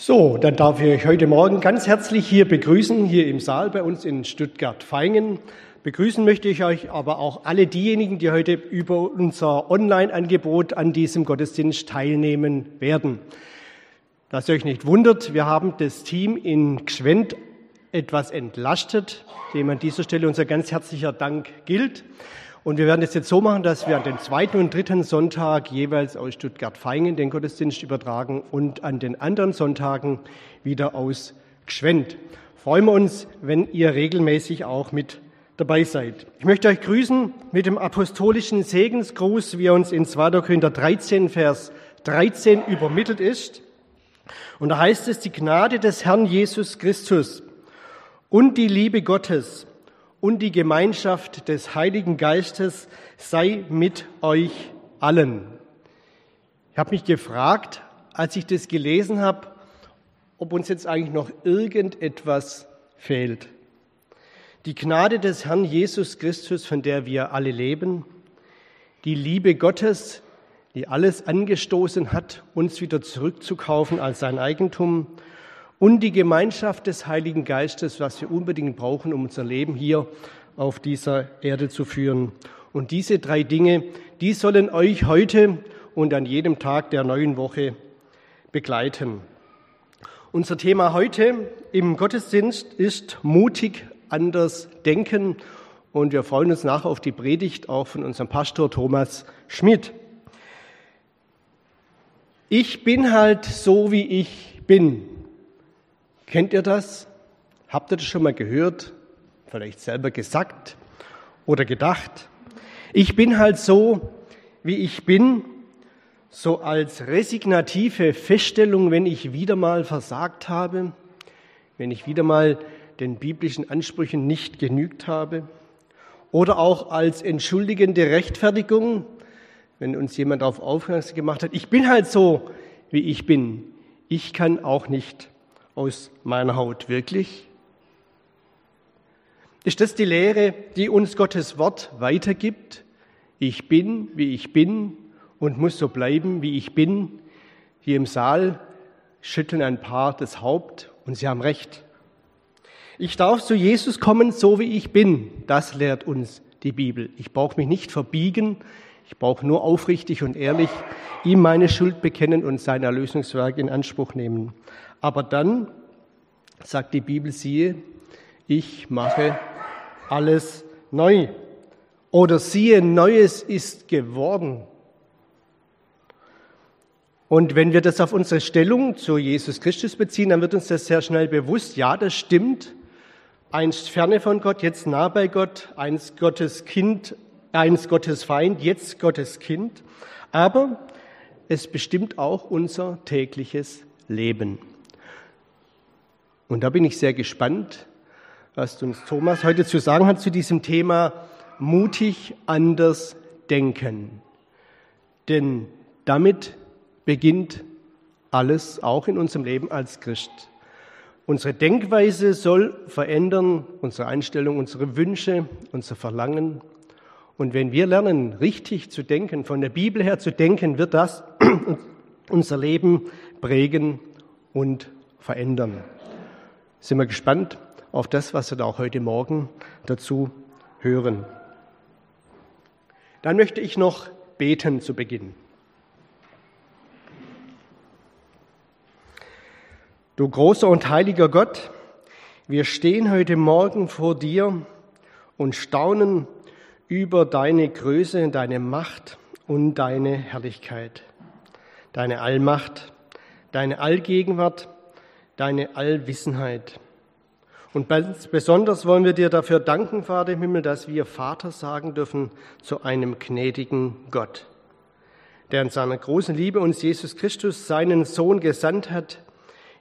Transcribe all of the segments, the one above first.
So, dann darf ich euch heute Morgen ganz herzlich hier begrüßen, hier im Saal bei uns in Stuttgart-Vaihingen. Begrüßen möchte ich euch aber auch alle diejenigen, die heute über unser Online-Angebot an diesem Gottesdienst teilnehmen werden. Dass ihr euch nicht wundert, wir haben das Team in Gschwend etwas entlastet, dem an dieser Stelle unser ganz herzlicher Dank gilt. Und wir werden es jetzt so machen, dass wir an den zweiten und dritten Sonntag jeweils aus Stuttgart-Vaihingen den Gottesdienst übertragen und an den anderen Sonntagen wieder aus Gschwend. Freuen wir uns, wenn ihr regelmäßig auch mit dabei seid. Ich möchte euch grüßen mit dem apostolischen Segensgruß, wie er uns in 2. Korinther 13, Vers 13 übermittelt ist. Und da heißt es, die Gnade des Herrn Jesus Christus und die Liebe Gottes und die Gemeinschaft des Heiligen Geistes sei mit euch allen. Ich habe mich gefragt, als ich das gelesen habe, ob uns jetzt eigentlich noch irgendetwas fehlt. Die Gnade des Herrn Jesus Christus, von der wir alle leben, die Liebe Gottes, die alles angestoßen hat, uns wieder zurückzukaufen als sein Eigentum und die Gemeinschaft des Heiligen Geistes, was wir unbedingt brauchen, um unser Leben hier auf dieser Erde zu führen. Und diese drei Dinge, die sollen euch heute und an jedem Tag der neuen Woche begleiten. Unser Thema heute im Gottesdienst ist mutig anders denken und wir freuen uns nach auf die Predigt auch von unserem Pastor Thomas Schmidt. Ich bin halt so, wie ich bin. Kennt ihr das? Habt ihr das schon mal gehört? Vielleicht selber gesagt oder gedacht? Ich bin halt so, wie ich bin, so als resignative Feststellung, wenn ich wieder mal versagt habe, wenn ich wieder mal den biblischen Ansprüchen nicht genügt habe, oder auch als entschuldigende Rechtfertigung, wenn uns jemand darauf aufmerksam gemacht hat, ich bin halt so, wie ich bin. Ich kann auch nicht aus meiner Haut. Wirklich? Ist das die Lehre, die uns Gottes Wort weitergibt? Ich bin, wie ich bin und muss so bleiben, wie ich bin. Hier im Saal schütteln ein paar das Haupt und sie haben recht. Ich darf zu Jesus kommen, so wie ich bin. Das lehrt uns die Bibel. Ich brauche mich nicht verbiegen. Ich brauche nur aufrichtig und ehrlich ihm meine Schuld bekennen und sein Erlösungswerk in Anspruch nehmen. Aber dann sagt die Bibel, siehe, ich mache alles neu. Oder siehe, Neues ist geworden. Und wenn wir das auf unsere Stellung zu Jesus Christus beziehen, dann wird uns das sehr schnell bewusst. Ja, das stimmt. Einst ferne von Gott, jetzt nah bei Gott. Einst Gottes Kind, einst Gottes Feind, jetzt Gottes Kind. Aber es bestimmt auch unser tägliches Leben. Und da bin ich sehr gespannt, was uns Thomas heute zu sagen hat zu diesem Thema mutig anders denken. Denn damit beginnt alles auch in unserem Leben als Christ. Unsere Denkweise soll verändern, unsere Einstellung, unsere Wünsche, unser Verlangen. Und wenn wir lernen, richtig zu denken, von der Bibel her zu denken, wird das unser Leben prägen und verändern sind wir gespannt auf das, was wir da auch heute Morgen dazu hören. Dann möchte ich noch beten zu Beginn. Du großer und heiliger Gott, wir stehen heute Morgen vor dir und staunen über deine Größe, deine Macht und deine Herrlichkeit, deine Allmacht, deine Allgegenwart deine Allwissenheit. Und besonders wollen wir dir dafür danken, Vater im Himmel, dass wir Vater sagen dürfen zu einem gnädigen Gott, der in seiner großen Liebe uns Jesus Christus, seinen Sohn, gesandt hat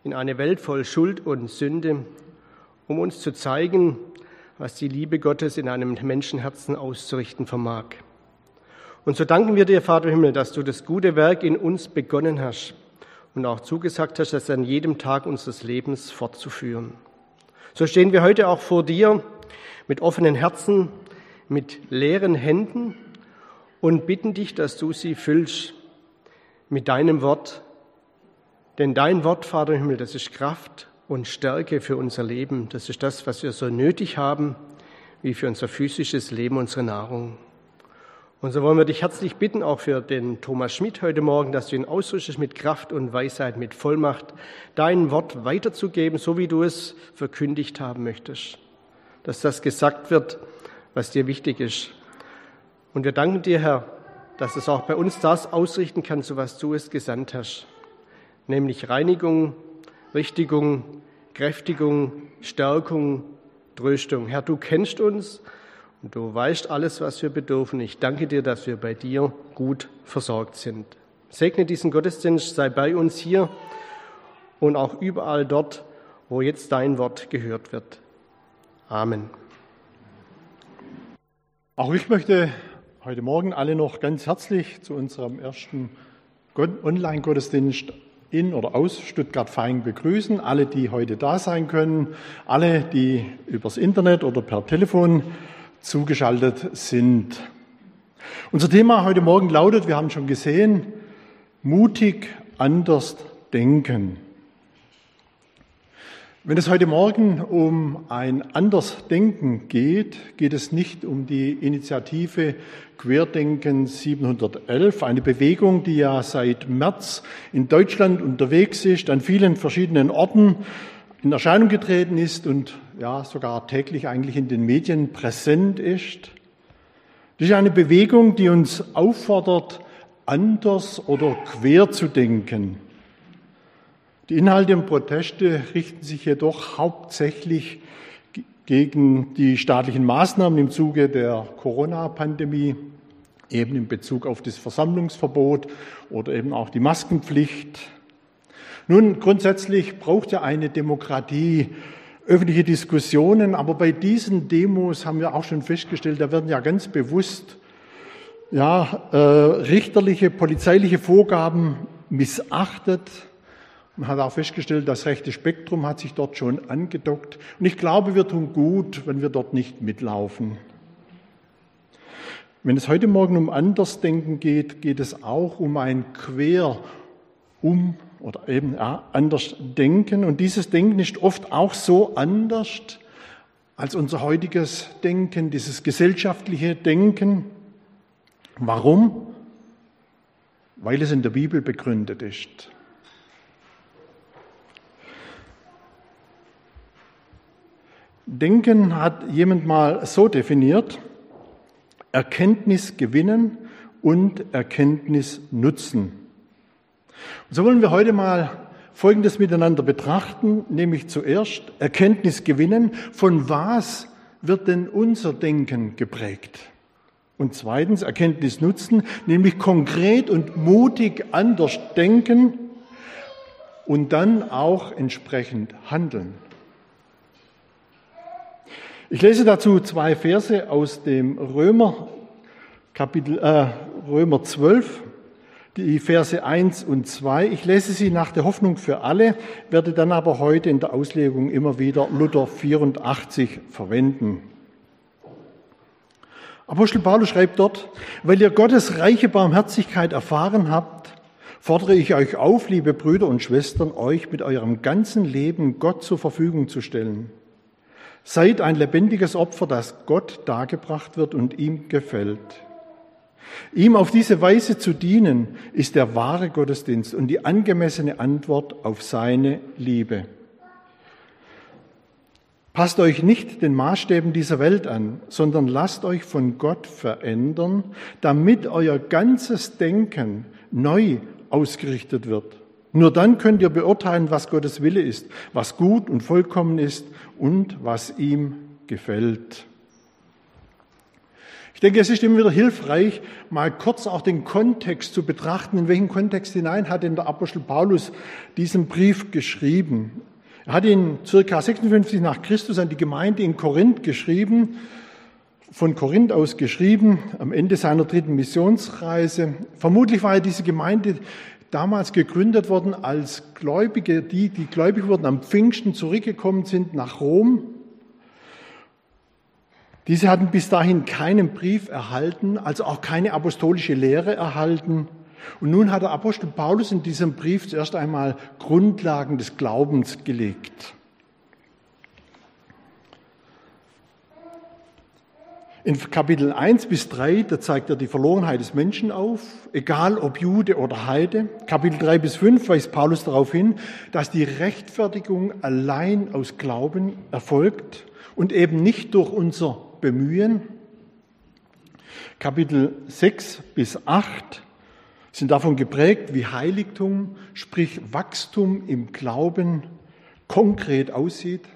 in eine Welt voll Schuld und Sünde, um uns zu zeigen, was die Liebe Gottes in einem Menschenherzen auszurichten vermag. Und so danken wir dir, Vater im Himmel, dass du das gute Werk in uns begonnen hast und auch zugesagt hast, das an jedem Tag unseres Lebens fortzuführen. So stehen wir heute auch vor dir mit offenen Herzen, mit leeren Händen und bitten dich, dass du sie füllst mit deinem Wort, Denn dein Wort, Vater im Himmel, das ist Kraft und Stärke für unser Leben. Das ist das, was wir so nötig haben, wie für unser physisches Leben, unsere Nahrung. Und so wollen wir dich herzlich bitten, auch für den Thomas Schmidt heute Morgen, dass du ihn ausrüstest mit Kraft und Weisheit, mit Vollmacht, dein Wort weiterzugeben, so wie du es verkündigt haben möchtest. Dass das gesagt wird, was dir wichtig ist. Und wir danken dir, Herr, dass es auch bei uns das ausrichten kann, so was du es gesandt hast. Nämlich Reinigung, Richtigung, Kräftigung, Stärkung, Tröstung. Herr, du kennst uns und du weißt alles, was wir bedürfen. Ich danke dir, dass wir bei dir gut versorgt sind. Segne diesen Gottesdienst, sei bei uns hier und auch überall dort, wo jetzt dein Wort gehört wird. Amen. Auch ich möchte heute Morgen alle noch ganz herzlich zu unserem ersten Online-Gottesdienst in oder aus Stuttgart-Feing begrüßen. Alle, die heute da sein können, alle, die übers Internet oder per Telefon zugeschaltet sind. Unser Thema heute Morgen lautet, wir haben schon gesehen, mutig anders denken. Wenn es heute Morgen um ein Andersdenken geht, geht es nicht um die Initiative Querdenken 711, eine Bewegung, die ja seit März in Deutschland unterwegs ist, an vielen verschiedenen Orten in Erscheinung getreten ist und ja sogar täglich eigentlich in den Medien präsent ist. Das ist eine Bewegung, die uns auffordert, anders oder quer zu denken. Die Inhalte und Proteste richten sich jedoch hauptsächlich gegen die staatlichen Maßnahmen im Zuge der Corona-Pandemie, eben in Bezug auf das Versammlungsverbot oder eben auch die Maskenpflicht. Nun, grundsätzlich braucht ja eine Demokratie öffentliche Diskussionen, aber bei diesen Demos haben wir auch schon festgestellt, da werden ja ganz bewusst ja, äh, richterliche, polizeiliche Vorgaben missachtet man hat auch festgestellt, das rechte Spektrum hat sich dort schon angedockt. Und ich glaube, wir tun gut, wenn wir dort nicht mitlaufen. Wenn es heute Morgen um Andersdenken geht, geht es auch um ein Quer um oder eben ja, anders denken. Und dieses Denken ist oft auch so anders als unser heutiges Denken, dieses gesellschaftliche Denken. Warum? Weil es in der Bibel begründet ist. Denken hat jemand mal so definiert, Erkenntnis gewinnen und Erkenntnis nutzen. Und so wollen wir heute mal Folgendes miteinander betrachten, nämlich zuerst Erkenntnis gewinnen. Von was wird denn unser Denken geprägt? Und zweitens Erkenntnis nutzen, nämlich konkret und mutig anders denken und dann auch entsprechend handeln. Ich lese dazu zwei Verse aus dem Römer, Kapitel, äh, Römer 12, die Verse 1 und 2. Ich lese sie nach der Hoffnung für alle, werde dann aber heute in der Auslegung immer wieder Luther 84 verwenden. Apostel Paulus schreibt dort, weil ihr Gottes reiche Barmherzigkeit erfahren habt, fordere ich euch auf, liebe Brüder und Schwestern, euch mit eurem ganzen Leben Gott zur Verfügung zu stellen. Seid ein lebendiges Opfer, das Gott dargebracht wird und ihm gefällt. Ihm auf diese Weise zu dienen, ist der wahre Gottesdienst und die angemessene Antwort auf seine Liebe. Passt euch nicht den Maßstäben dieser Welt an, sondern lasst euch von Gott verändern, damit euer ganzes Denken neu ausgerichtet wird. Nur dann könnt ihr beurteilen, was Gottes Wille ist, was gut und vollkommen ist und was ihm gefällt. Ich denke, es ist immer wieder hilfreich, mal kurz auch den Kontext zu betrachten. In welchen Kontext hinein hat denn der Apostel Paulus diesen Brief geschrieben? Er hat ihn circa 56 nach Christus an die Gemeinde in Korinth geschrieben, von Korinth aus geschrieben, am Ende seiner dritten Missionsreise. Vermutlich war diese Gemeinde damals gegründet worden als Gläubige, die, die gläubig wurden am Pfingsten zurückgekommen sind nach Rom. Diese hatten bis dahin keinen Brief erhalten, also auch keine apostolische Lehre erhalten. Und nun hat der Apostel Paulus in diesem Brief zuerst einmal Grundlagen des Glaubens gelegt. In Kapitel 1 bis 3, da zeigt er die Verlorenheit des Menschen auf, egal ob Jude oder Heide. Kapitel 3 bis 5 weist Paulus darauf hin, dass die Rechtfertigung allein aus Glauben erfolgt und eben nicht durch unser Bemühen. Kapitel 6 bis 8 sind davon geprägt, wie Heiligtum, sprich Wachstum im Glauben konkret aussieht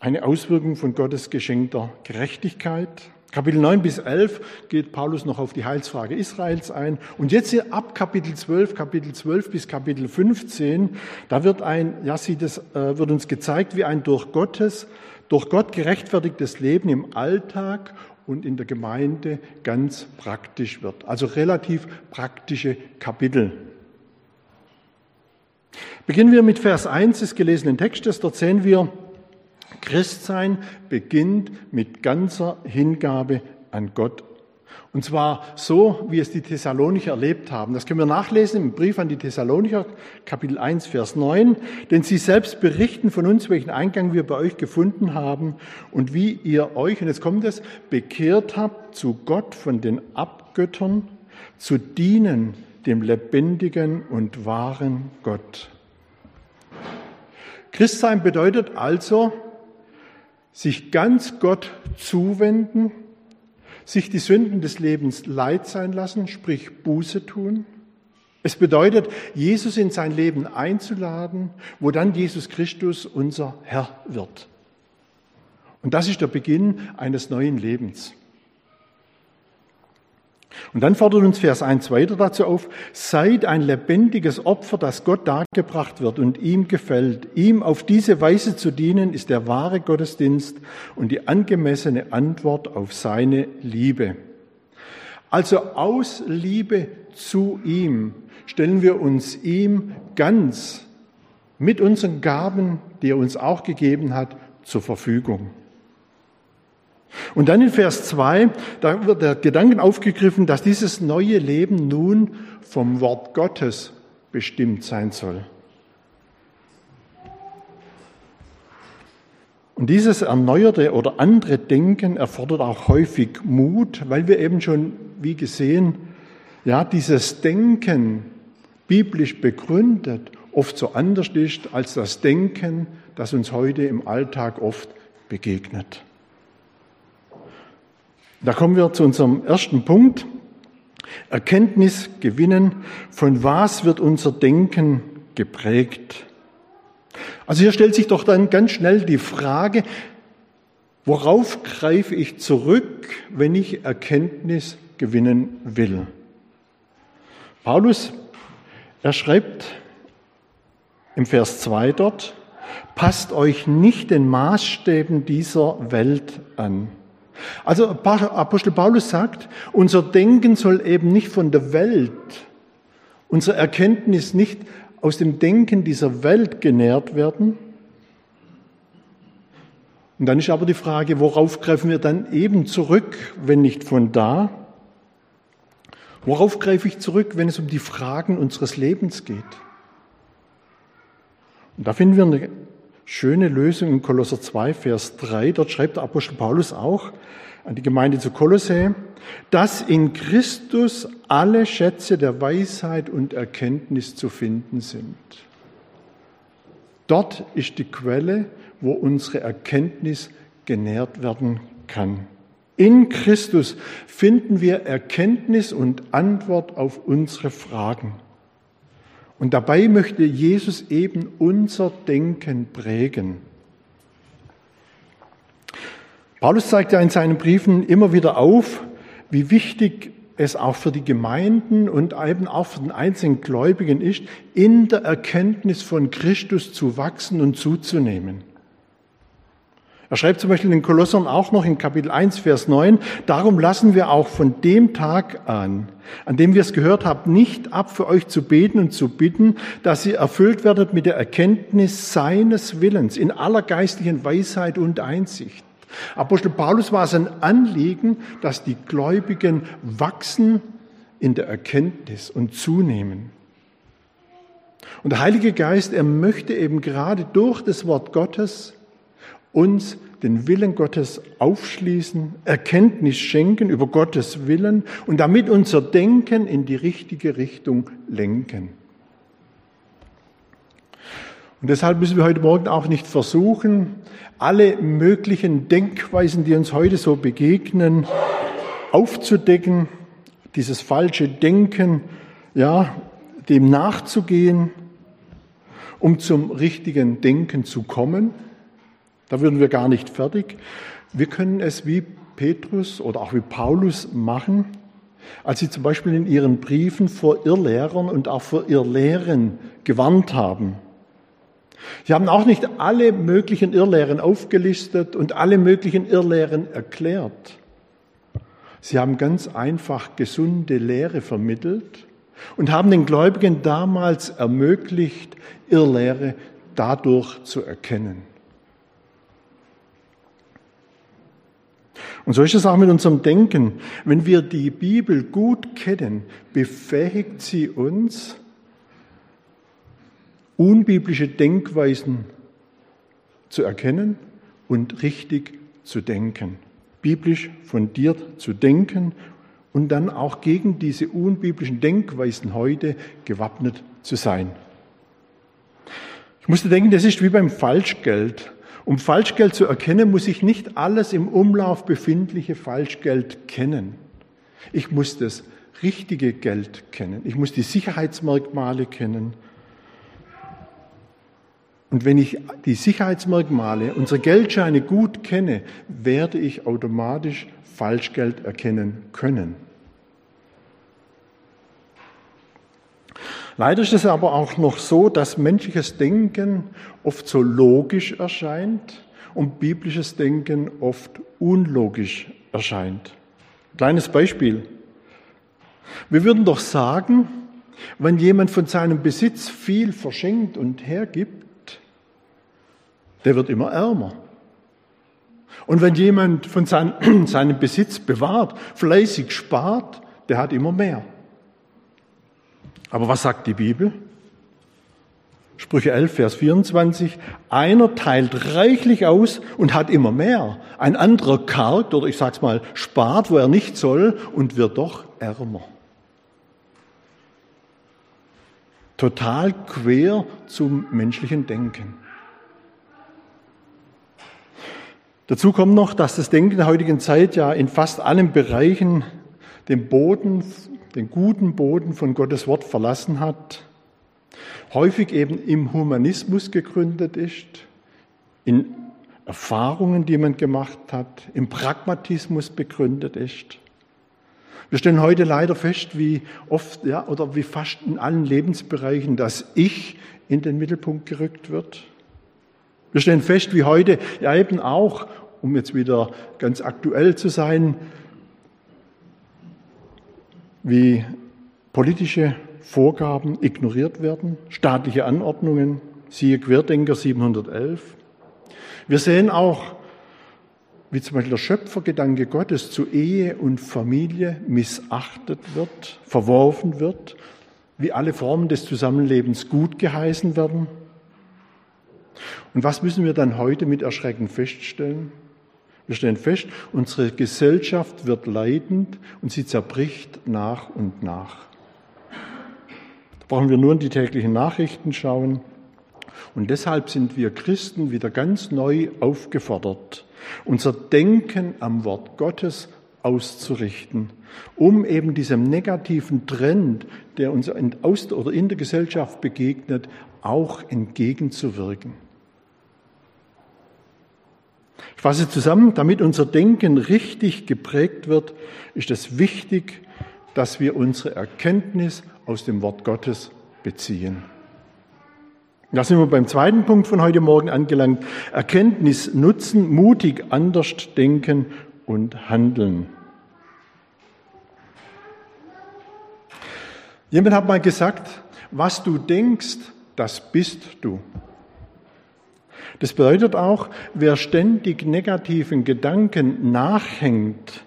eine Auswirkung von Gottes geschenkter Gerechtigkeit. Kapitel 9 bis 11 geht Paulus noch auf die Heilsfrage Israels ein. Und jetzt ab Kapitel 12, Kapitel 12 bis Kapitel 15, da wird ein, ja, sieht es, äh, wird uns gezeigt, wie ein durch Gottes, durch Gott gerechtfertigtes Leben im Alltag und in der Gemeinde ganz praktisch wird. Also relativ praktische Kapitel. Beginnen wir mit Vers 1 des gelesenen Textes. Dort sehen wir, Christsein beginnt mit ganzer Hingabe an Gott. Und zwar so, wie es die Thessalonicher erlebt haben. Das können wir nachlesen im Brief an die Thessalonicher, Kapitel 1, Vers 9. Denn sie selbst berichten von uns, welchen Eingang wir bei euch gefunden haben und wie ihr euch, und jetzt kommt es, bekehrt habt zu Gott von den Abgöttern, zu dienen dem lebendigen und wahren Gott. Christsein bedeutet also, sich ganz Gott zuwenden, sich die Sünden des Lebens leid sein lassen, sprich Buße tun. Es bedeutet, Jesus in sein Leben einzuladen, wo dann Jesus Christus unser Herr wird. Und das ist der Beginn eines neuen Lebens. Und dann fordert uns Vers 1 weiter dazu auf, seid ein lebendiges Opfer, das Gott dargebracht wird und ihm gefällt. Ihm auf diese Weise zu dienen, ist der wahre Gottesdienst und die angemessene Antwort auf seine Liebe. Also aus Liebe zu ihm stellen wir uns ihm ganz mit unseren Gaben, die er uns auch gegeben hat, zur Verfügung. Und dann in Vers 2, da wird der Gedanken aufgegriffen, dass dieses neue Leben nun vom Wort Gottes bestimmt sein soll. Und dieses erneuerte oder andere Denken erfordert auch häufig Mut, weil wir eben schon, wie gesehen, ja, dieses Denken biblisch begründet oft so anders ist als das Denken, das uns heute im Alltag oft begegnet. Da kommen wir zu unserem ersten Punkt. Erkenntnis gewinnen. Von was wird unser Denken geprägt? Also hier stellt sich doch dann ganz schnell die Frage, worauf greife ich zurück, wenn ich Erkenntnis gewinnen will? Paulus, er schreibt im Vers 2 dort, passt euch nicht den Maßstäben dieser Welt an. Also Apostel Paulus sagt, unser Denken soll eben nicht von der Welt, unsere Erkenntnis nicht aus dem Denken dieser Welt genährt werden. Und dann ist aber die Frage, worauf greifen wir dann eben zurück, wenn nicht von da? Worauf greife ich zurück, wenn es um die Fragen unseres Lebens geht? Und da finden wir eine schöne Lösung in Kolosser 2, Vers 3. Dort schreibt der Apostel Paulus auch an die Gemeinde zu Kolossä, dass in Christus alle Schätze der Weisheit und Erkenntnis zu finden sind. Dort ist die Quelle, wo unsere Erkenntnis genährt werden kann. In Christus finden wir Erkenntnis und Antwort auf unsere Fragen. Und dabei möchte Jesus eben unser Denken prägen. Paulus zeigt ja in seinen Briefen immer wieder auf, wie wichtig es auch für die Gemeinden und eben auch für den einzelnen Gläubigen ist, in der Erkenntnis von Christus zu wachsen und zuzunehmen. Er schreibt zum Beispiel in den Kolossern auch noch in Kapitel 1, Vers 9, darum lassen wir auch von dem Tag an, an dem wir es gehört haben, nicht ab, für euch zu beten und zu bitten, dass ihr erfüllt werdet mit der Erkenntnis seines Willens in aller geistlichen Weisheit und Einsicht. Apostel Paulus war es ein Anliegen, dass die Gläubigen wachsen in der Erkenntnis und zunehmen. Und der Heilige Geist, er möchte eben gerade durch das Wort Gottes uns den Willen Gottes aufschließen, Erkenntnis schenken über Gottes Willen und damit unser Denken in die richtige Richtung lenken. Und deshalb müssen wir heute Morgen auch nicht versuchen, alle möglichen Denkweisen, die uns heute so begegnen, aufzudecken, dieses falsche Denken, ja, dem nachzugehen, um zum richtigen Denken zu kommen. Da würden wir gar nicht fertig. Wir können es wie Petrus oder auch wie Paulus machen, als sie zum Beispiel in ihren Briefen vor Irrlehrern und auch vor Irrlehren gewarnt haben. Sie haben auch nicht alle möglichen Irrlehren aufgelistet und alle möglichen Irrlehren erklärt. Sie haben ganz einfach gesunde Lehre vermittelt und haben den Gläubigen damals ermöglicht, Irrlehre dadurch zu erkennen. Und so ist es auch mit unserem Denken. Wenn wir die Bibel gut kennen, befähigt sie uns, unbiblische Denkweisen zu erkennen und richtig zu denken. Biblisch fundiert zu denken und dann auch gegen diese unbiblischen Denkweisen heute gewappnet zu sein. Ich musste denken, das ist wie beim Falschgeld. Um Falschgeld zu erkennen, muss ich nicht alles im Umlauf befindliche Falschgeld kennen. Ich muss das richtige Geld kennen. Ich muss die Sicherheitsmerkmale kennen. Und wenn ich die Sicherheitsmerkmale unserer Geldscheine gut kenne, werde ich automatisch Falschgeld erkennen können. Leider ist es aber auch noch so, dass menschliches Denken oft so logisch erscheint und biblisches Denken oft unlogisch erscheint. Kleines Beispiel. Wir würden doch sagen, wenn jemand von seinem Besitz viel verschenkt und hergibt, der wird immer ärmer. Und wenn jemand von seinem, Besitz bewahrt, fleißig spart, der hat immer mehr. Aber was sagt die Bibel? Sprüche 11, Vers 24. Einer teilt reichlich aus und hat immer mehr. Ein anderer kargt oder ich sag's mal spart, wo er nicht soll und wird doch ärmer. Total quer zum menschlichen Denken. Dazu kommt noch, dass das Denken der heutigen Zeit ja in fast allen Bereichen den Boden, den guten Boden von Gottes Wort verlassen hat, häufig eben im Humanismus gegründet ist, in Erfahrungen, die man gemacht hat, im Pragmatismus begründet ist. Wir stellen heute leider fest, wie oft ja, oder wie fast in allen Lebensbereichen das Ich in den Mittelpunkt gerückt wird. Wir stellen fest, wie heute ja eben auch, um jetzt wieder ganz aktuell zu sein, wie politische Vorgaben ignoriert werden, staatliche Anordnungen, siehe Querdenker 711. Wir sehen auch, wie zum Beispiel der Schöpfergedanke Gottes zu Ehe und Familie missachtet wird, verworfen wird, wie alle Formen des Zusammenlebens gut geheißen werden. Und was müssen wir dann heute mit Erschrecken feststellen? Wir stellen fest, unsere Gesellschaft wird leidend und sie zerbricht nach und nach. Da brauchen wir nur in die täglichen Nachrichten schauen. Und deshalb sind wir Christen wieder ganz neu aufgefordert, unser Denken am Wort Gottes auszurichten, um eben diesem negativen Trend, der uns in, oder in der Gesellschaft begegnet, auch entgegenzuwirken. Ich fasse zusammen, damit unser Denken richtig geprägt wird, ist es wichtig, dass wir unsere Erkenntnis aus dem Wort Gottes beziehen. Da sind wir beim zweiten Punkt von heute Morgen angelangt. Erkenntnis nutzen, mutig anders denken und handeln. Jemand hat mal gesagt, was du denkst, das bist du. Das bedeutet auch, wer ständig negativen Gedanken nachhängt,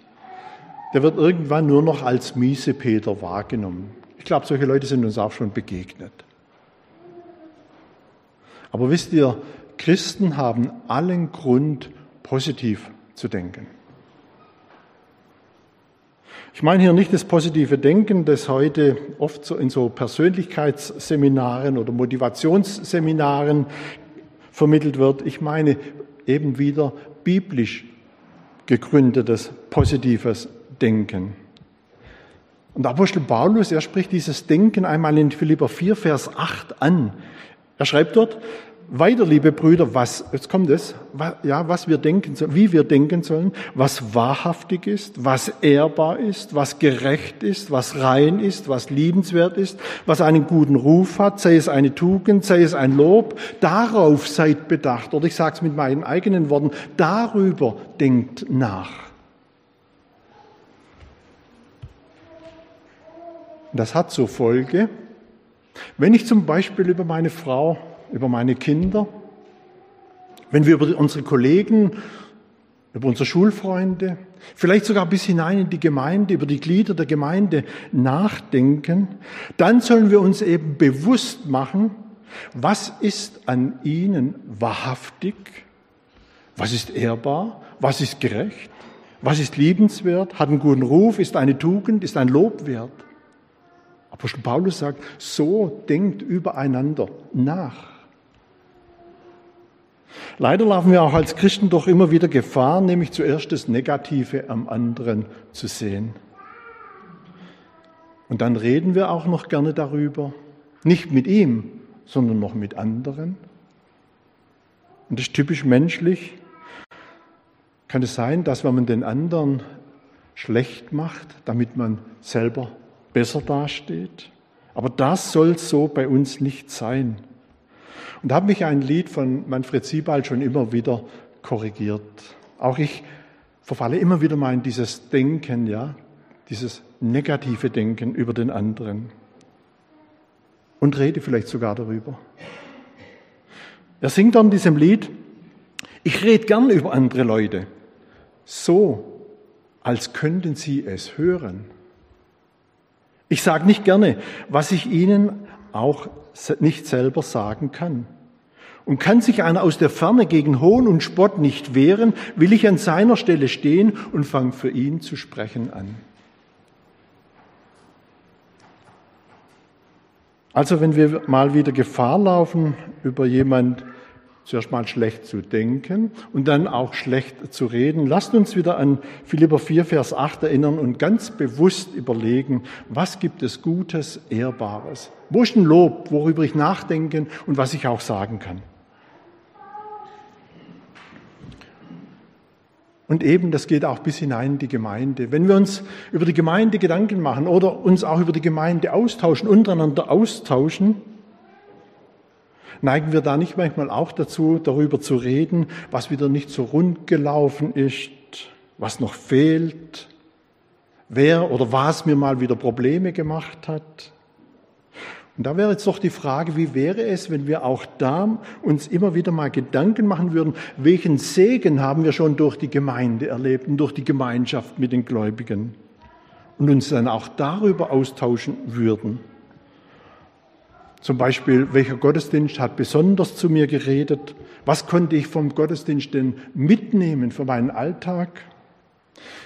der wird irgendwann nur noch als miese Peter wahrgenommen. Ich glaube, solche Leute sind uns auch schon begegnet. Aber wisst ihr, Christen haben allen Grund, positiv zu denken. Ich meine hier nicht das positive Denken, das heute oft so in so Persönlichkeitsseminaren oder Motivationsseminaren vermittelt wird. Ich meine eben wieder biblisch gegründetes positives Denken. Und Apostel Paulus, er spricht dieses Denken einmal in Philipper 4, Vers 8 an. Er schreibt dort, weiter, liebe Brüder, was, jetzt kommt es, ja, was wir denken sollen, wie wir denken sollen, was wahrhaftig ist, was ehrbar ist, was gerecht ist, was rein ist, was liebenswert ist, was einen guten Ruf hat, sei es eine Tugend, sei es ein Lob, darauf seid bedacht. Oder ich sage es mit meinen eigenen Worten, darüber denkt nach. Das hat zur Folge, wenn ich zum Beispiel über meine Frau über meine Kinder, wenn wir über unsere Kollegen, über unsere Schulfreunde, vielleicht sogar bis hinein in die Gemeinde, über die Glieder der Gemeinde nachdenken, dann sollen wir uns eben bewusst machen, was ist an ihnen wahrhaftig, was ist ehrbar, was ist gerecht, was ist liebenswert, hat einen guten Ruf, ist eine Tugend, ist ein Lob wert. Apostel Paulus sagt, so denkt übereinander nach. Leider laufen wir auch als Christen doch immer wieder Gefahr, nämlich zuerst das Negative am anderen zu sehen. Und dann reden wir auch noch gerne darüber, nicht mit ihm, sondern noch mit anderen. Und das ist typisch menschlich. Kann es sein, dass wenn man den anderen schlecht macht, damit man selber besser dasteht? Aber das soll so bei uns nicht sein. Und da hat mich ein Lied von Manfred Siebald schon immer wieder korrigiert. Auch ich verfalle immer wieder mal in dieses Denken, ja, dieses negative Denken über den anderen. Und rede vielleicht sogar darüber. Er singt dann in diesem Lied, ich rede gern über andere Leute, so als könnten sie es hören. Ich sage nicht gerne, was ich ihnen auch nicht selber sagen kann. Und kann sich einer aus der Ferne gegen Hohn und Spott nicht wehren, will ich an seiner Stelle stehen und fange für ihn zu sprechen an. Also wenn wir mal wieder Gefahr laufen, über jemand zuerst mal schlecht zu denken und dann auch schlecht zu reden. Lasst uns wieder an Philipper 4, Vers 8 erinnern und ganz bewusst überlegen, was gibt es Gutes, Ehrbares? Wo ist ein Lob, worüber ich nachdenken und was ich auch sagen kann? Und eben, das geht auch bis hinein in die Gemeinde. Wenn wir uns über die Gemeinde Gedanken machen oder uns auch über die Gemeinde austauschen, untereinander austauschen, Neigen wir da nicht manchmal auch dazu, darüber zu reden, was wieder nicht so rund gelaufen ist, was noch fehlt, wer oder was mir mal wieder Probleme gemacht hat? Und da wäre jetzt doch die Frage, wie wäre es, wenn wir auch da uns immer wieder mal Gedanken machen würden, welchen Segen haben wir schon durch die Gemeinde erlebt und durch die Gemeinschaft mit den Gläubigen und uns dann auch darüber austauschen würden. Zum Beispiel, welcher Gottesdienst hat besonders zu mir geredet? Was konnte ich vom Gottesdienst denn mitnehmen für meinen Alltag?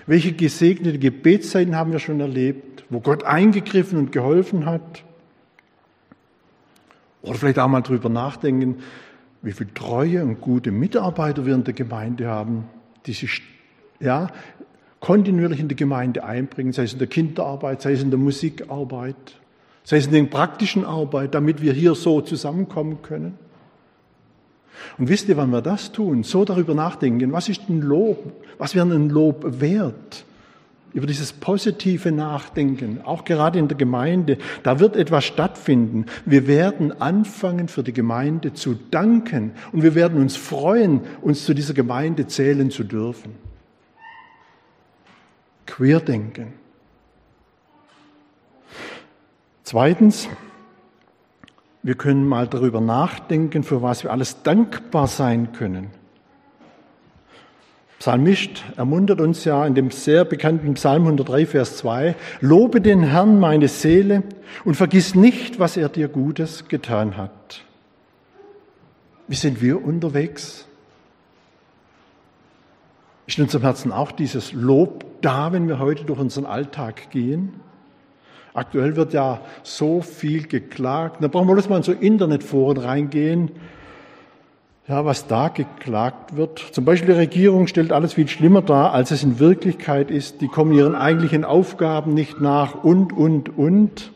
Welche gesegnete Gebetszeiten haben wir schon erlebt, wo Gott eingegriffen und geholfen hat? Oder vielleicht auch mal drüber nachdenken, wie viel treue und gute Mitarbeiter wir in der Gemeinde haben, die sich ja, kontinuierlich in die Gemeinde einbringen, sei es in der Kinderarbeit, sei es in der Musikarbeit sei es in der praktischen Arbeit, damit wir hier so zusammenkommen können. Und wisst ihr, wann wir das tun, so darüber nachdenken, was ist ein Lob, was wäre ein Lob wert? Über dieses positive Nachdenken, auch gerade in der Gemeinde, da wird etwas stattfinden. Wir werden anfangen, für die Gemeinde zu danken und wir werden uns freuen, uns zu dieser Gemeinde zählen zu dürfen. Querdenken. Zweitens, wir können mal darüber nachdenken, für was wir alles dankbar sein können. Psalmist ermuntert uns ja in dem sehr bekannten Psalm 103, Vers 2, Lobe den Herrn meine Seele und vergiss nicht, was er dir Gutes getan hat. Wie sind wir unterwegs? Ist in unserem Herzen auch dieses Lob da, wenn wir heute durch unseren Alltag gehen? Aktuell wird ja so viel geklagt. Da brauchen wir bloß mal in so Internetforen reingehen ja, was da geklagt wird. Zum Beispiel die Regierung stellt alles viel schlimmer dar, als es in Wirklichkeit ist. Die kommen ihren eigentlichen Aufgaben nicht nach und, und, und.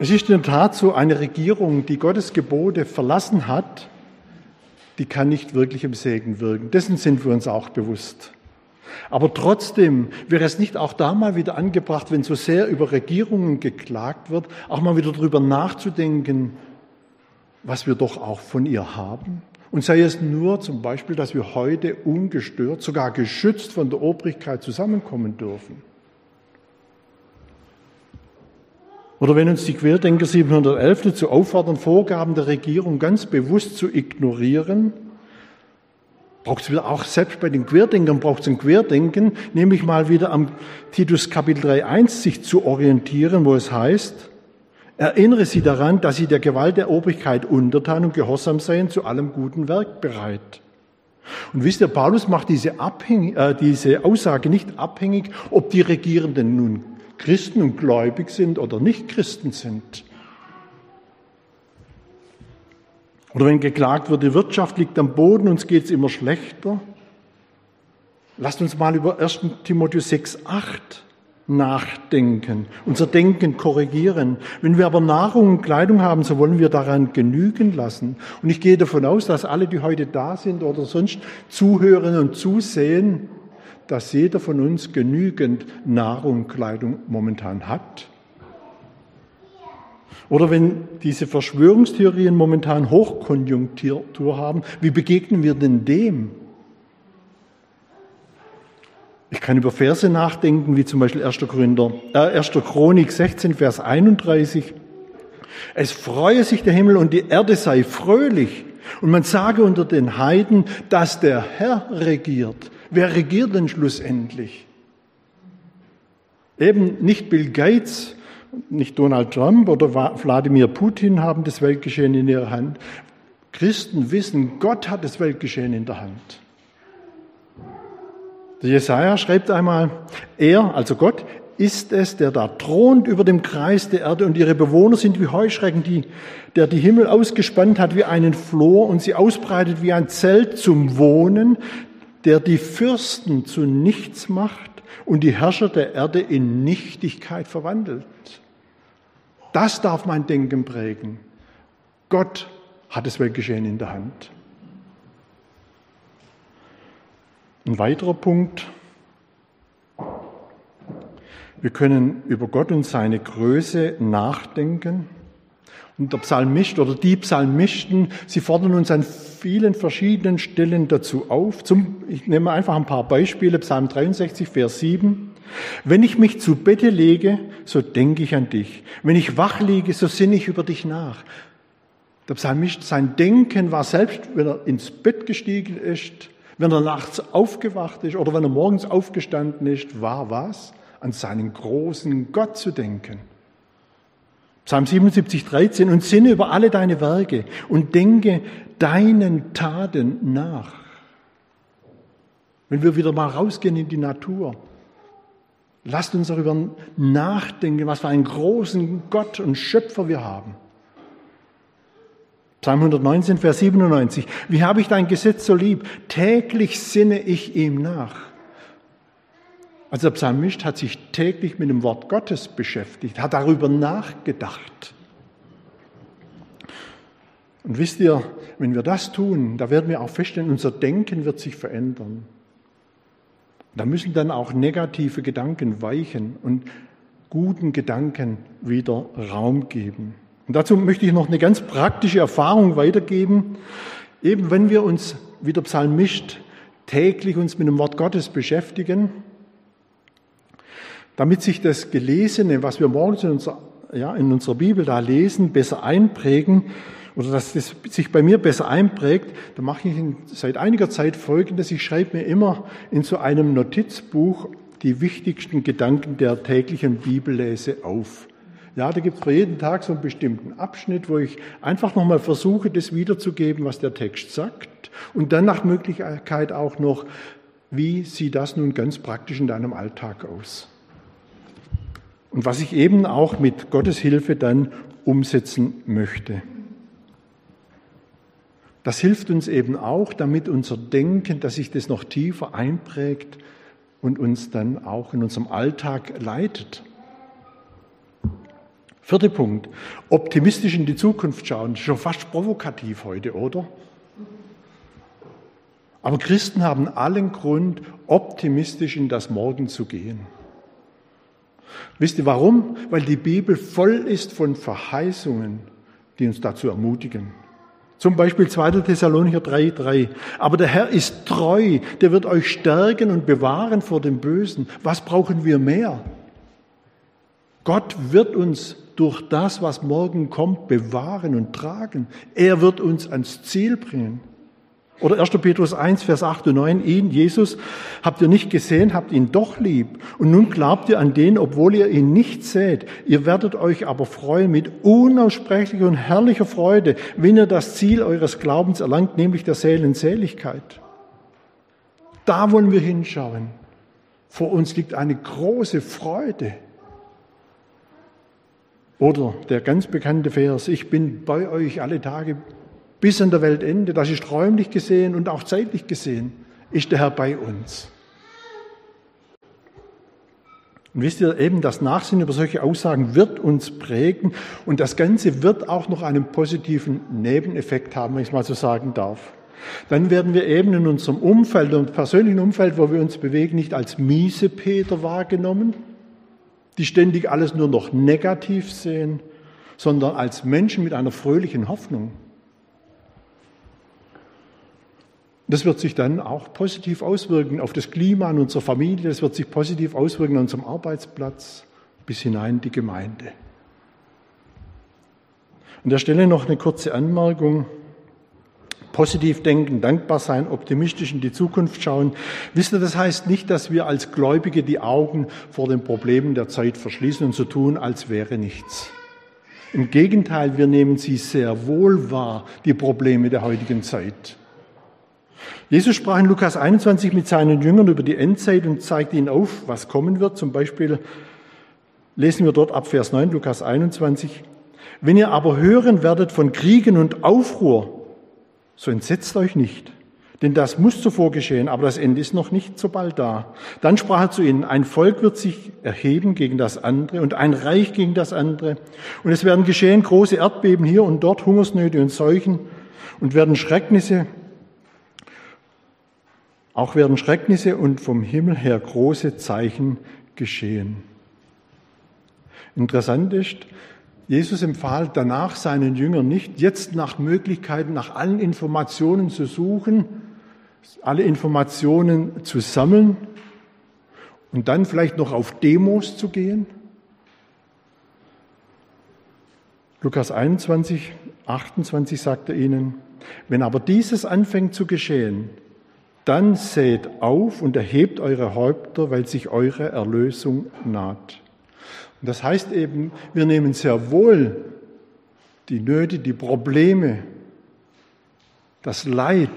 Es ist in der Tat so, eine Regierung, die Gottes Gebote verlassen hat, die kann nicht wirklich im Segen wirken. Dessen sind wir uns auch bewusst. Aber trotzdem wäre es nicht auch da mal wieder angebracht, wenn so sehr über Regierungen geklagt wird, auch mal wieder darüber nachzudenken, was wir doch auch von ihr haben. Und sei es nur zum Beispiel, dass wir heute ungestört, sogar geschützt von der Obrigkeit zusammenkommen dürfen. Oder wenn uns die Querdenker 711 dazu auffordern, Vorgaben der Regierung ganz bewusst zu ignorieren, braucht es wieder auch selbst bei den Querdenkern braucht es ein Querdenken, nämlich mal wieder am Titus Kapitel 3.1 sich zu orientieren, wo es heißt, Erinnere sie daran, dass sie der Gewalt der Obrigkeit untertan und gehorsam seien, zu allem guten Werk bereit. Und wisst ihr, Paulus macht diese, Abhängig, äh, diese Aussage nicht abhängig, ob die Regierenden nun Christen und gläubig sind oder nicht Christen sind. Oder wenn geklagt wird, die Wirtschaft liegt am Boden, uns geht es immer schlechter. Lasst uns mal über 1 Timotheus 6, 8 nachdenken, unser Denken korrigieren. Wenn wir aber Nahrung und Kleidung haben, so wollen wir daran genügen lassen. Und ich gehe davon aus, dass alle, die heute da sind oder sonst zuhören und zusehen, dass jeder von uns genügend Nahrung und Kleidung momentan hat. Oder wenn diese Verschwörungstheorien momentan Hochkonjunktur haben, wie begegnen wir denn dem? Ich kann über Verse nachdenken, wie zum Beispiel 1. Korinther, äh, 1. Chronik 16, Vers 31. Es freue sich der Himmel und die Erde sei fröhlich. Und man sage unter den Heiden, dass der Herr regiert. Wer regiert denn schlussendlich? Eben nicht Bill Gates, nicht Donald Trump oder Wladimir Putin haben das Weltgeschehen in ihrer Hand. Christen wissen, Gott hat das Weltgeschehen in der Hand. Der Jesaja schreibt einmal, er, also Gott, ist es, der da thront über dem Kreis der Erde und ihre Bewohner sind wie Heuschrecken, die, der die Himmel ausgespannt hat wie einen Flor und sie ausbreitet wie ein Zelt zum Wohnen, der die Fürsten zu nichts macht und die Herrscher der Erde in Nichtigkeit verwandelt. Das darf mein Denken prägen. Gott hat das Weltgeschehen in der Hand. Ein weiterer Punkt. Wir können über Gott und seine Größe nachdenken. Und der Psalmist oder die Psalmisten, sie fordern uns an vielen verschiedenen Stellen dazu auf. Zum, ich nehme einfach ein paar Beispiele. Psalm 63, Vers 7. Wenn ich mich zu Bette lege, so denke ich an dich. Wenn ich wach liege, so sinne ich über dich nach. Der Psalmist, sein Denken war selbst, wenn er ins Bett gestiegen ist, wenn er nachts aufgewacht ist oder wenn er morgens aufgestanden ist, war was? An seinen großen Gott zu denken. Psalm 77, 13, und sinne über alle deine Werke und denke deinen Taten nach. Wenn wir wieder mal rausgehen in die Natur, lasst uns darüber nachdenken, was für einen großen Gott und Schöpfer wir haben. Psalm 119, Vers 97. Wie habe ich dein Gesetz so lieb? Täglich sinne ich ihm nach. Also der Psalmist hat sich täglich mit dem Wort Gottes beschäftigt, hat darüber nachgedacht. Und wisst ihr, wenn wir das tun, da werden wir auch feststellen, unser Denken wird sich verändern. Da müssen dann auch negative Gedanken weichen und guten Gedanken wieder Raum geben. Und dazu möchte ich noch eine ganz praktische Erfahrung weitergeben. Eben wenn wir uns, wie der Psalmist, täglich uns mit dem Wort Gottes beschäftigen, damit sich das Gelesene, was wir morgens in unserer, ja, in unserer Bibel da lesen, besser einprägen oder dass das sich bei mir besser einprägt, da mache ich seit einiger Zeit Folgendes. Ich schreibe mir immer in so einem Notizbuch die wichtigsten Gedanken der täglichen Bibellese auf. Ja, da gibt es für jeden Tag so einen bestimmten Abschnitt, wo ich einfach nochmal versuche, das wiederzugeben, was der Text sagt. Und dann nach Möglichkeit auch noch, wie sieht das nun ganz praktisch in deinem Alltag aus? Und was ich eben auch mit Gottes Hilfe dann umsetzen möchte. Das hilft uns eben auch, damit unser Denken, dass sich das noch tiefer einprägt und uns dann auch in unserem Alltag leitet. Vierter Punkt. Optimistisch in die Zukunft schauen. Schon fast provokativ heute, oder? Aber Christen haben allen Grund, optimistisch in das Morgen zu gehen. Wisst ihr warum? Weil die Bibel voll ist von Verheißungen, die uns dazu ermutigen. Zum Beispiel 2. Thessalonicher 3,3. Aber der Herr ist treu, der wird euch stärken und bewahren vor dem Bösen. Was brauchen wir mehr? Gott wird uns durch das, was morgen kommt, bewahren und tragen. Er wird uns ans Ziel bringen. Oder 1. Petrus 1, Vers 8 und 9, ihn, Jesus, habt ihr nicht gesehen, habt ihn doch lieb. Und nun glaubt ihr an den, obwohl ihr ihn nicht seht. Ihr werdet euch aber freuen mit unaussprechlicher und herrlicher Freude, wenn ihr das Ziel eures Glaubens erlangt, nämlich der Seelenseligkeit. Da wollen wir hinschauen. Vor uns liegt eine große Freude. Oder der ganz bekannte Vers, ich bin bei euch alle Tage bis an der Weltende, das ist räumlich gesehen und auch zeitlich gesehen, ist der Herr bei uns. Und wisst ihr eben, das Nachsinn über solche Aussagen wird uns prägen und das Ganze wird auch noch einen positiven Nebeneffekt haben, wenn ich es mal so sagen darf. Dann werden wir eben in unserem Umfeld und persönlichen Umfeld, wo wir uns bewegen, nicht als miese Peter wahrgenommen, die ständig alles nur noch negativ sehen, sondern als Menschen mit einer fröhlichen Hoffnung. Das wird sich dann auch positiv auswirken auf das Klima in unserer Familie, das wird sich positiv auswirken an unserem Arbeitsplatz bis hinein in die Gemeinde. An der Stelle noch eine kurze Anmerkung. Positiv denken, dankbar sein, optimistisch in die Zukunft schauen. Wisst ihr, das heißt nicht, dass wir als Gläubige die Augen vor den Problemen der Zeit verschließen und so tun, als wäre nichts. Im Gegenteil, wir nehmen sie sehr wohl wahr, die Probleme der heutigen Zeit. Jesus sprach in Lukas 21 mit seinen Jüngern über die Endzeit und zeigte ihnen auf, was kommen wird. Zum Beispiel lesen wir dort ab Vers 9, Lukas 21. Wenn ihr aber hören werdet von Kriegen und Aufruhr, so entsetzt euch nicht. Denn das muss zuvor geschehen, aber das Ende ist noch nicht so bald da. Dann sprach er zu ihnen, ein Volk wird sich erheben gegen das andere und ein Reich gegen das andere. Und es werden geschehen große Erdbeben hier und dort, Hungersnöte und Seuchen und werden Schrecknisse auch werden Schrecknisse und vom Himmel her große Zeichen geschehen. Interessant ist, Jesus empfahl danach seinen Jüngern nicht, jetzt nach Möglichkeiten, nach allen Informationen zu suchen, alle Informationen zu sammeln und dann vielleicht noch auf Demos zu gehen. Lukas 21, 28 sagt er ihnen, wenn aber dieses anfängt zu geschehen, dann seht auf und erhebt eure Häupter, weil sich eure Erlösung naht. Und das heißt eben, wir nehmen sehr wohl die Nöte, die Probleme, das Leid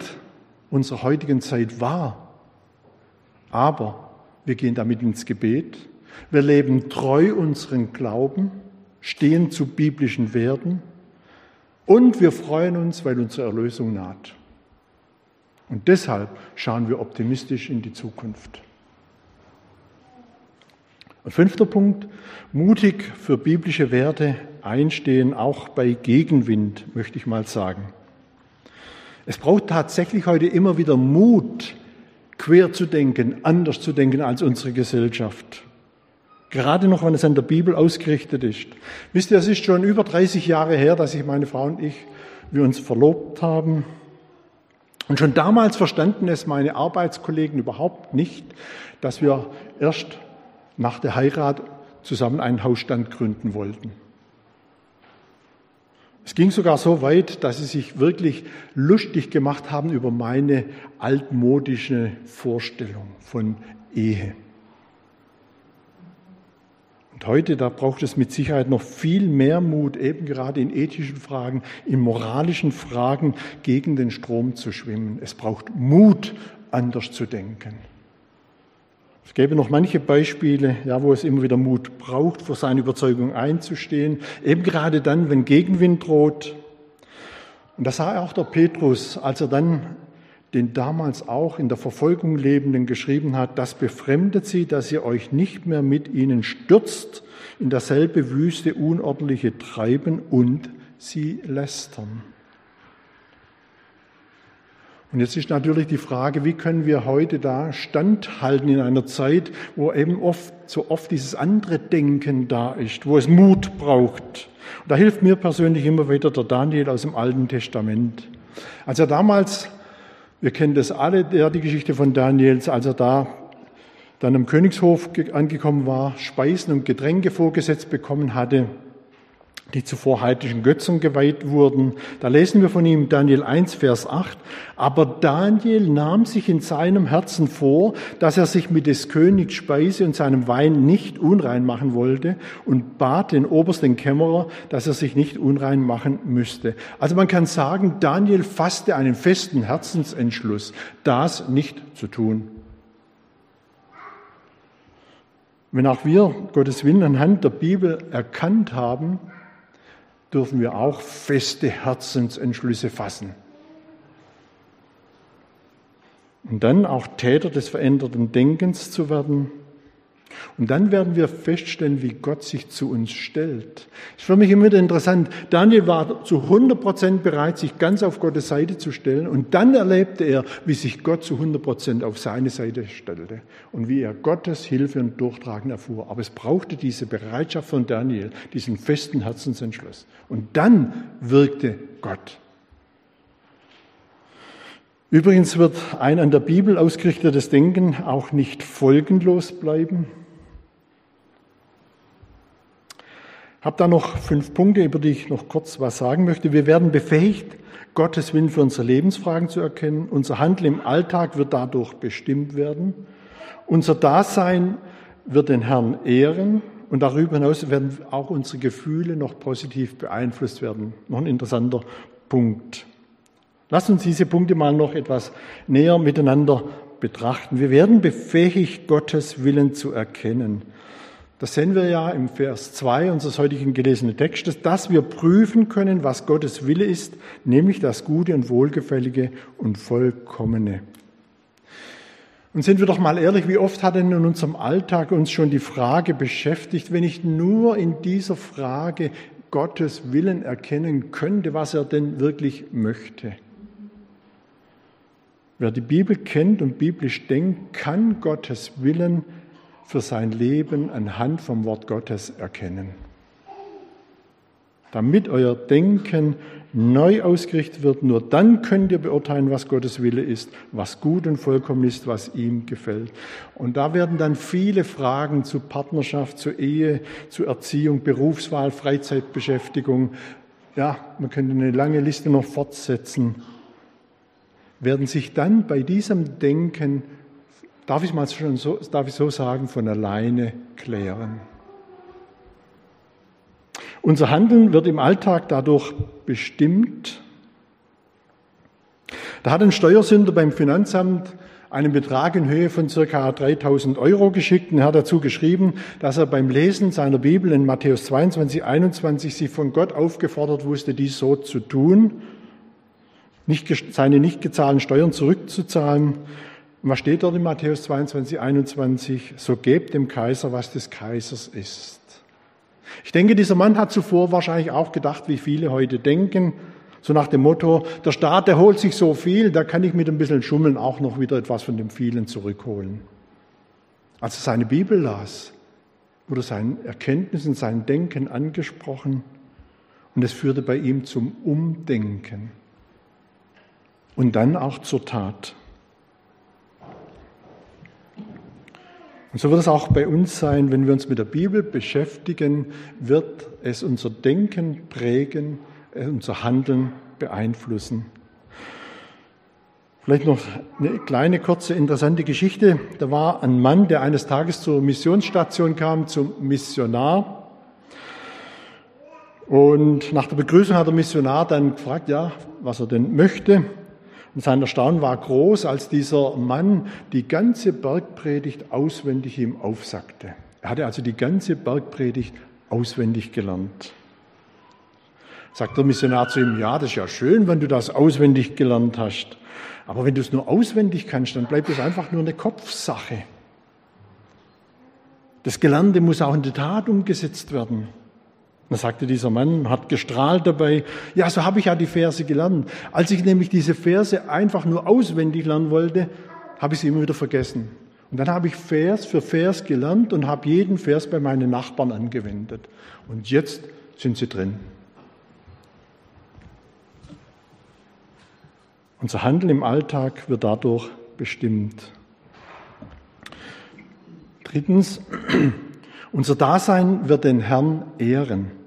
unserer heutigen Zeit wahr. Aber wir gehen damit ins Gebet. Wir leben treu unseren Glauben, stehen zu biblischen Werten und wir freuen uns, weil unsere Erlösung naht. Und deshalb schauen wir optimistisch in die Zukunft. Und fünfter Punkt, mutig für biblische Werte einstehen, auch bei Gegenwind, möchte ich mal sagen. Es braucht tatsächlich heute immer wieder Mut, quer zu denken, anders zu denken als unsere Gesellschaft. Gerade noch, wenn es an der Bibel ausgerichtet ist. Wisst ihr, es ist schon über 30 Jahre her, dass ich meine Frau und ich, wir uns verlobt haben. Und schon damals verstanden es meine Arbeitskollegen überhaupt nicht, dass wir erst nach der Heirat zusammen einen Hausstand gründen wollten. Es ging sogar so weit, dass sie sich wirklich lustig gemacht haben über meine altmodische Vorstellung von Ehe. Und heute, da braucht es mit Sicherheit noch viel mehr Mut, eben gerade in ethischen Fragen, in moralischen Fragen gegen den Strom zu schwimmen. Es braucht Mut, anders zu denken. Es gäbe noch manche Beispiele, ja, wo es immer wieder Mut braucht, für seine Überzeugung einzustehen, eben gerade dann, wenn Gegenwind droht. Und das sah auch der Petrus, als er dann den damals auch in der Verfolgung Lebenden geschrieben hat, das befremdet sie, dass ihr euch nicht mehr mit ihnen stürzt in dasselbe wüste, unordentliche Treiben und sie lästern. Und jetzt ist natürlich die Frage, wie können wir heute da standhalten in einer Zeit, wo eben oft, so oft dieses andere Denken da ist, wo es Mut braucht. Und da hilft mir persönlich immer wieder der Daniel aus dem Alten Testament. Als er damals wir kennen das alle, ja, die Geschichte von Daniels, als er da dann am Königshof angekommen war, Speisen und Getränke vorgesetzt bekommen hatte die zuvor heidnischen Götzen geweiht wurden. Da lesen wir von ihm Daniel 1, Vers 8. Aber Daniel nahm sich in seinem Herzen vor, dass er sich mit des Königs Speise und seinem Wein nicht unrein machen wollte und bat den obersten Kämmerer, dass er sich nicht unrein machen müsste. Also man kann sagen, Daniel fasste einen festen Herzensentschluss, das nicht zu tun. Wenn auch wir Gottes Willen anhand der Bibel erkannt haben, dürfen wir auch feste Herzensentschlüsse fassen. Und dann auch Täter des veränderten Denkens zu werden und dann werden wir feststellen, wie Gott sich zu uns stellt. Ist für mich immer wieder interessant. Daniel war zu 100 Prozent bereit, sich ganz auf Gottes Seite zu stellen. Und dann erlebte er, wie sich Gott zu 100 Prozent auf seine Seite stellte und wie er Gottes Hilfe und Durchtragen erfuhr. Aber es brauchte diese Bereitschaft von Daniel, diesen festen Herzensentschluss. Und dann wirkte Gott. Übrigens wird ein an der Bibel ausgerichtetes Denken auch nicht folgenlos bleiben. Habe da noch fünf Punkte, über die ich noch kurz was sagen möchte. Wir werden befähigt, Gottes Willen für unsere Lebensfragen zu erkennen. Unser Handeln im Alltag wird dadurch bestimmt werden. Unser Dasein wird den Herrn ehren und darüber hinaus werden auch unsere Gefühle noch positiv beeinflusst werden. Noch ein interessanter Punkt. Lass uns diese Punkte mal noch etwas näher miteinander betrachten. Wir werden befähigt, Gottes Willen zu erkennen. Das sehen wir ja im Vers 2 unseres heutigen gelesenen Textes, dass wir prüfen können, was Gottes Wille ist, nämlich das Gute und Wohlgefällige und Vollkommene. Und sind wir doch mal ehrlich, wie oft hat denn in unserem Alltag uns schon die Frage beschäftigt, wenn ich nur in dieser Frage Gottes Willen erkennen könnte, was er denn wirklich möchte? Wer die Bibel kennt und biblisch denkt, kann Gottes Willen für sein Leben anhand vom Wort Gottes erkennen. Damit euer Denken neu ausgerichtet wird, nur dann könnt ihr beurteilen, was Gottes Wille ist, was gut und vollkommen ist, was ihm gefällt. Und da werden dann viele Fragen zu Partnerschaft, zu Ehe, zu Erziehung, Berufswahl, Freizeitbeschäftigung, ja, man könnte eine lange Liste noch fortsetzen, werden sich dann bei diesem Denken, darf ich mal schon so, darf ich so sagen, von alleine klären. Unser Handeln wird im Alltag dadurch bestimmt. Da hat ein Steuersünder beim Finanzamt einen Betrag in Höhe von circa 3000 Euro geschickt und er hat dazu geschrieben, dass er beim Lesen seiner Bibel in Matthäus 22, 21 sich von Gott aufgefordert wusste, dies so zu tun nicht, seine nicht gezahlten Steuern zurückzuzahlen. Und was steht dort in Matthäus 22, 21? So gebt dem Kaiser, was des Kaisers ist. Ich denke, dieser Mann hat zuvor wahrscheinlich auch gedacht, wie viele heute denken, so nach dem Motto, der Staat, der holt sich so viel, da kann ich mit ein bisschen Schummeln auch noch wieder etwas von dem vielen zurückholen. Als er seine Bibel las, wurde sein Erkenntnissen, sein Denken angesprochen und es führte bei ihm zum Umdenken und dann auch zur Tat. Und so wird es auch bei uns sein, wenn wir uns mit der Bibel beschäftigen, wird es unser Denken prägen unser Handeln beeinflussen. Vielleicht noch eine kleine, kurze, interessante Geschichte. Da war ein Mann, der eines Tages zur Missionsstation kam, zum Missionar. Und nach der Begrüßung hat der Missionar dann gefragt, ja, was er denn möchte. Und sein Erstaunen war groß, als dieser Mann die ganze Bergpredigt auswendig ihm aufsagte. Er hatte also die ganze Bergpredigt auswendig gelernt. Sagt der Missionar zu ihm, ja, das ist ja schön, wenn du das auswendig gelernt hast. Aber wenn du es nur auswendig kannst, dann bleibt es einfach nur eine Kopfsache. Das Gelernte muss auch in die Tat umgesetzt werden. Dann sagte dieser Mann, hat gestrahlt dabei, ja, so habe ich ja die Verse gelernt. Als ich nämlich diese Verse einfach nur auswendig lernen wollte, habe ich sie immer wieder vergessen. Und dann habe ich Vers für Vers gelernt und habe jeden Vers bei meinen Nachbarn angewendet. Und jetzt sind sie drin. Unser Handeln im Alltag wird dadurch bestimmt. Drittens, unser Dasein wird den Herrn ehren.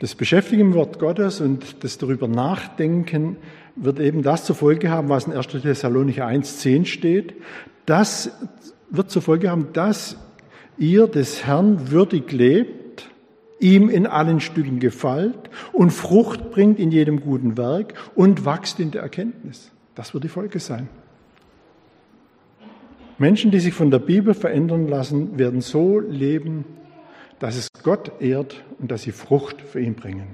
Das Beschäftigen im Wort Gottes und das darüber nachdenken wird eben das zur Folge haben, was in 1. Thessalonicher 1,10 steht. Das wird zur Folge haben, dass ihr des Herrn würdig lebt, ihm in allen Stücken gefällt und Frucht bringt in jedem guten Werk und wächst in der Erkenntnis. Das wird die Folge sein. Menschen, die sich von der Bibel verändern lassen, werden so leben, dass es Gott ehrt und dass sie Frucht für ihn bringen.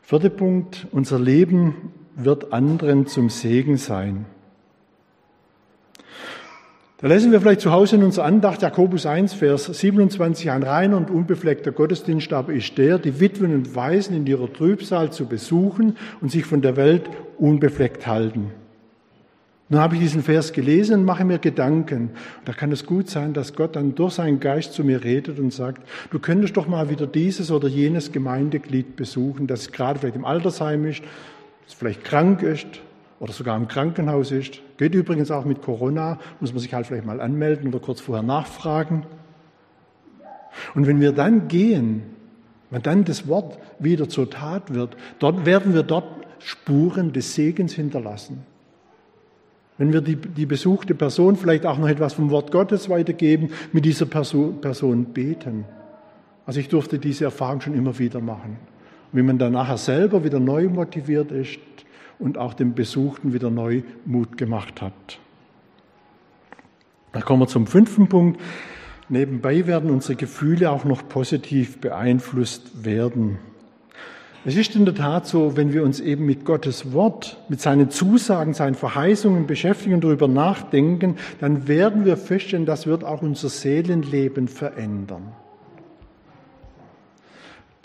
Vierter Punkt, unser Leben wird anderen zum Segen sein. Da lesen wir vielleicht zu Hause in unserer Andacht Jakobus 1, Vers 27, ein reiner und unbefleckter Gottesdienst aber ist der, die Witwen und Waisen in ihrer Trübsal zu besuchen und sich von der Welt unbefleckt halten. Nun habe ich diesen Vers gelesen und mache mir Gedanken. Da kann es gut sein, dass Gott dann durch seinen Geist zu mir redet und sagt, du könntest doch mal wieder dieses oder jenes Gemeindeglied besuchen, das gerade vielleicht im Altersheim ist, das vielleicht krank ist oder sogar im Krankenhaus ist. Geht übrigens auch mit Corona, muss man sich halt vielleicht mal anmelden oder kurz vorher nachfragen. Und wenn wir dann gehen, wenn dann das Wort wieder zur Tat wird, dort werden wir dort Spuren des Segens hinterlassen. Wenn wir die, die besuchte Person vielleicht auch noch etwas vom Wort Gottes weitergeben, mit dieser Person, Person beten. Also ich durfte diese Erfahrung schon immer wieder machen. Und wie man dann nachher selber wieder neu motiviert ist und auch dem Besuchten wieder neu Mut gemacht hat. Da kommen wir zum fünften Punkt. Nebenbei werden unsere Gefühle auch noch positiv beeinflusst werden. Es ist in der Tat so, wenn wir uns eben mit Gottes Wort, mit seinen Zusagen, seinen Verheißungen beschäftigen und darüber nachdenken, dann werden wir feststellen, das wird auch unser Seelenleben verändern.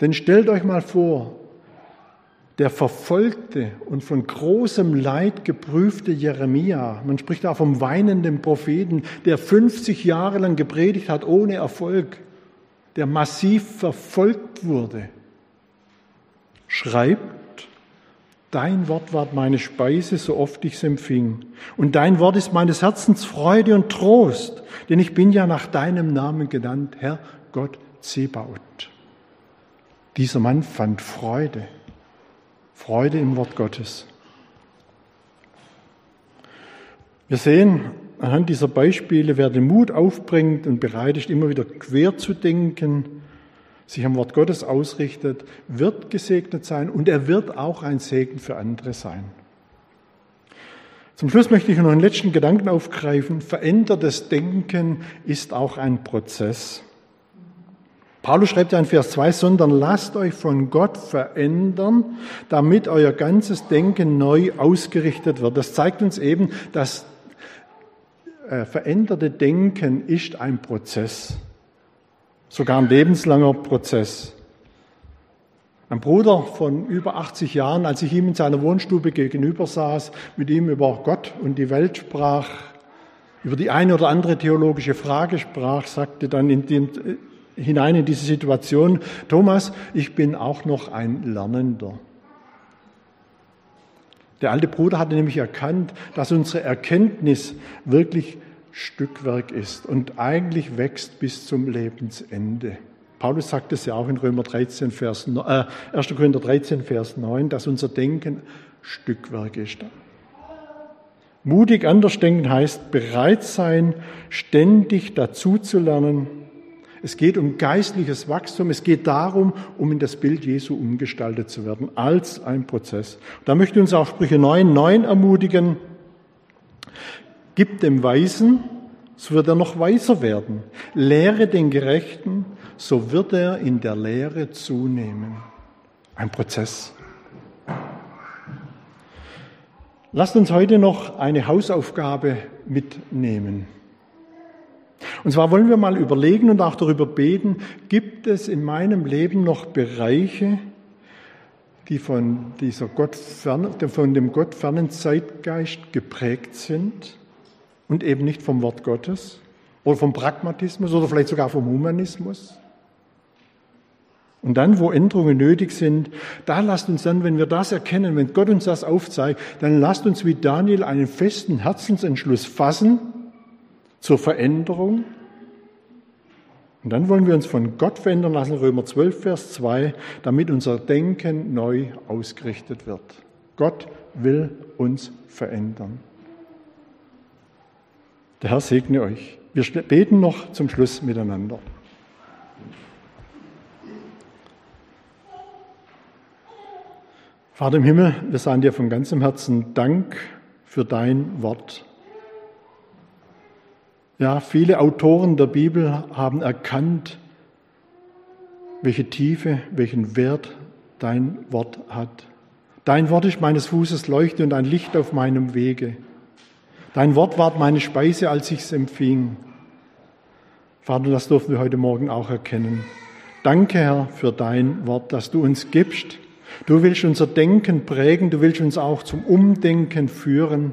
Denn stellt euch mal vor, der verfolgte und von großem Leid geprüfte Jeremia, man spricht auch vom weinenden Propheten, der 50 Jahre lang gepredigt hat ohne Erfolg, der massiv verfolgt wurde schreibt, Dein Wort ward meine Speise, so oft ich's empfing. Und dein Wort ist meines Herzens Freude und Trost, denn ich bin ja nach deinem Namen genannt, Herr Gott Zebaut. Dieser Mann fand Freude, Freude im Wort Gottes. Wir sehen anhand dieser Beispiele, wer den Mut aufbringt und bereit ist, immer wieder quer zu denken, sich am Wort Gottes ausrichtet, wird gesegnet sein und er wird auch ein Segen für andere sein. Zum Schluss möchte ich noch einen letzten Gedanken aufgreifen. Verändertes Denken ist auch ein Prozess. Paulus schreibt ja in Vers 2, sondern lasst euch von Gott verändern, damit euer ganzes Denken neu ausgerichtet wird. Das zeigt uns eben, dass äh, veränderte Denken ist ein Prozess sogar ein lebenslanger Prozess. Ein Bruder von über 80 Jahren, als ich ihm in seiner Wohnstube gegenüber saß, mit ihm über Gott und die Welt sprach, über die eine oder andere theologische Frage sprach, sagte dann in den, äh, hinein in diese Situation, Thomas, ich bin auch noch ein Lernender. Der alte Bruder hatte nämlich erkannt, dass unsere Erkenntnis wirklich Stückwerk ist und eigentlich wächst bis zum Lebensende. Paulus sagt es ja auch in Römer 13, Vers, äh, 1. Korinther 13, Vers 9, dass unser Denken Stückwerk ist. Mutig anders denken heißt bereit sein, ständig dazu zu lernen. Es geht um geistliches Wachstum. Es geht darum, um in das Bild Jesu umgestaltet zu werden, als ein Prozess. Da möchte uns auch Sprüche 9, 9 ermutigen. Gib dem Weisen, so wird er noch weiser werden. Lehre den Gerechten, so wird er in der Lehre zunehmen. Ein Prozess. Lasst uns heute noch eine Hausaufgabe mitnehmen. Und zwar wollen wir mal überlegen und auch darüber beten, gibt es in meinem Leben noch Bereiche, die von, dieser Gott von dem gottfernen Zeitgeist geprägt sind und eben nicht vom Wort Gottes oder vom Pragmatismus oder vielleicht sogar vom Humanismus? Und dann, wo Änderungen nötig sind, da lasst uns dann, wenn wir das erkennen, wenn Gott uns das aufzeigt, dann lasst uns wie Daniel einen festen Herzensentschluss fassen zur Veränderung. Und dann wollen wir uns von Gott verändern lassen, Römer 12, Vers 2, damit unser Denken neu ausgerichtet wird. Gott will uns verändern. Der Herr segne euch. Wir beten noch zum Schluss miteinander. Vater im Himmel, wir sagen dir von ganzem Herzen Dank für dein Wort. Ja, viele Autoren der Bibel haben erkannt, welche Tiefe, welchen Wert dein Wort hat. Dein Wort ist meines Fußes Leuchte und ein Licht auf meinem Wege. Dein Wort ward meine Speise, als ich es empfing. Vater, das dürfen wir heute Morgen auch erkennen. Danke, Herr, für dein Wort, das du uns gibst Du willst unser Denken prägen, du willst uns auch zum Umdenken führen.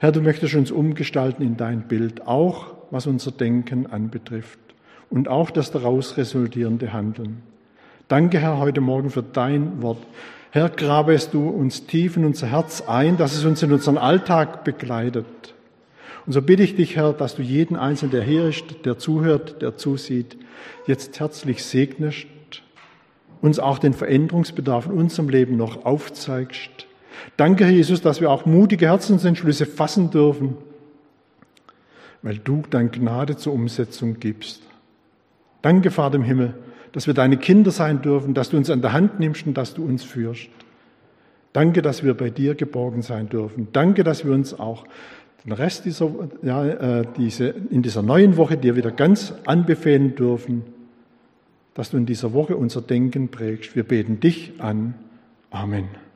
Herr, du möchtest uns umgestalten in dein Bild, auch was unser Denken anbetrifft und auch das daraus resultierende Handeln. Danke, Herr, heute Morgen für dein Wort. Herr, grabest du uns tief in unser Herz ein, dass es uns in unseren Alltag begleitet. Und so bitte ich dich, Herr, dass du jeden Einzelnen, der hier ist, der zuhört, der zusieht, jetzt herzlich segnest uns auch den Veränderungsbedarf in unserem Leben noch aufzeigst. Danke, Herr Jesus, dass wir auch mutige Herzensentschlüsse fassen dürfen, weil du dein Gnade zur Umsetzung gibst. Danke, Vater im Himmel, dass wir deine Kinder sein dürfen, dass du uns an der Hand nimmst und dass du uns führst. Danke, dass wir bei dir geborgen sein dürfen. Danke, dass wir uns auch den Rest dieser, ja, äh, diese, in dieser neuen Woche dir wieder ganz anbefehlen dürfen dass du in dieser Woche unser Denken prägst. Wir beten dich an. Amen.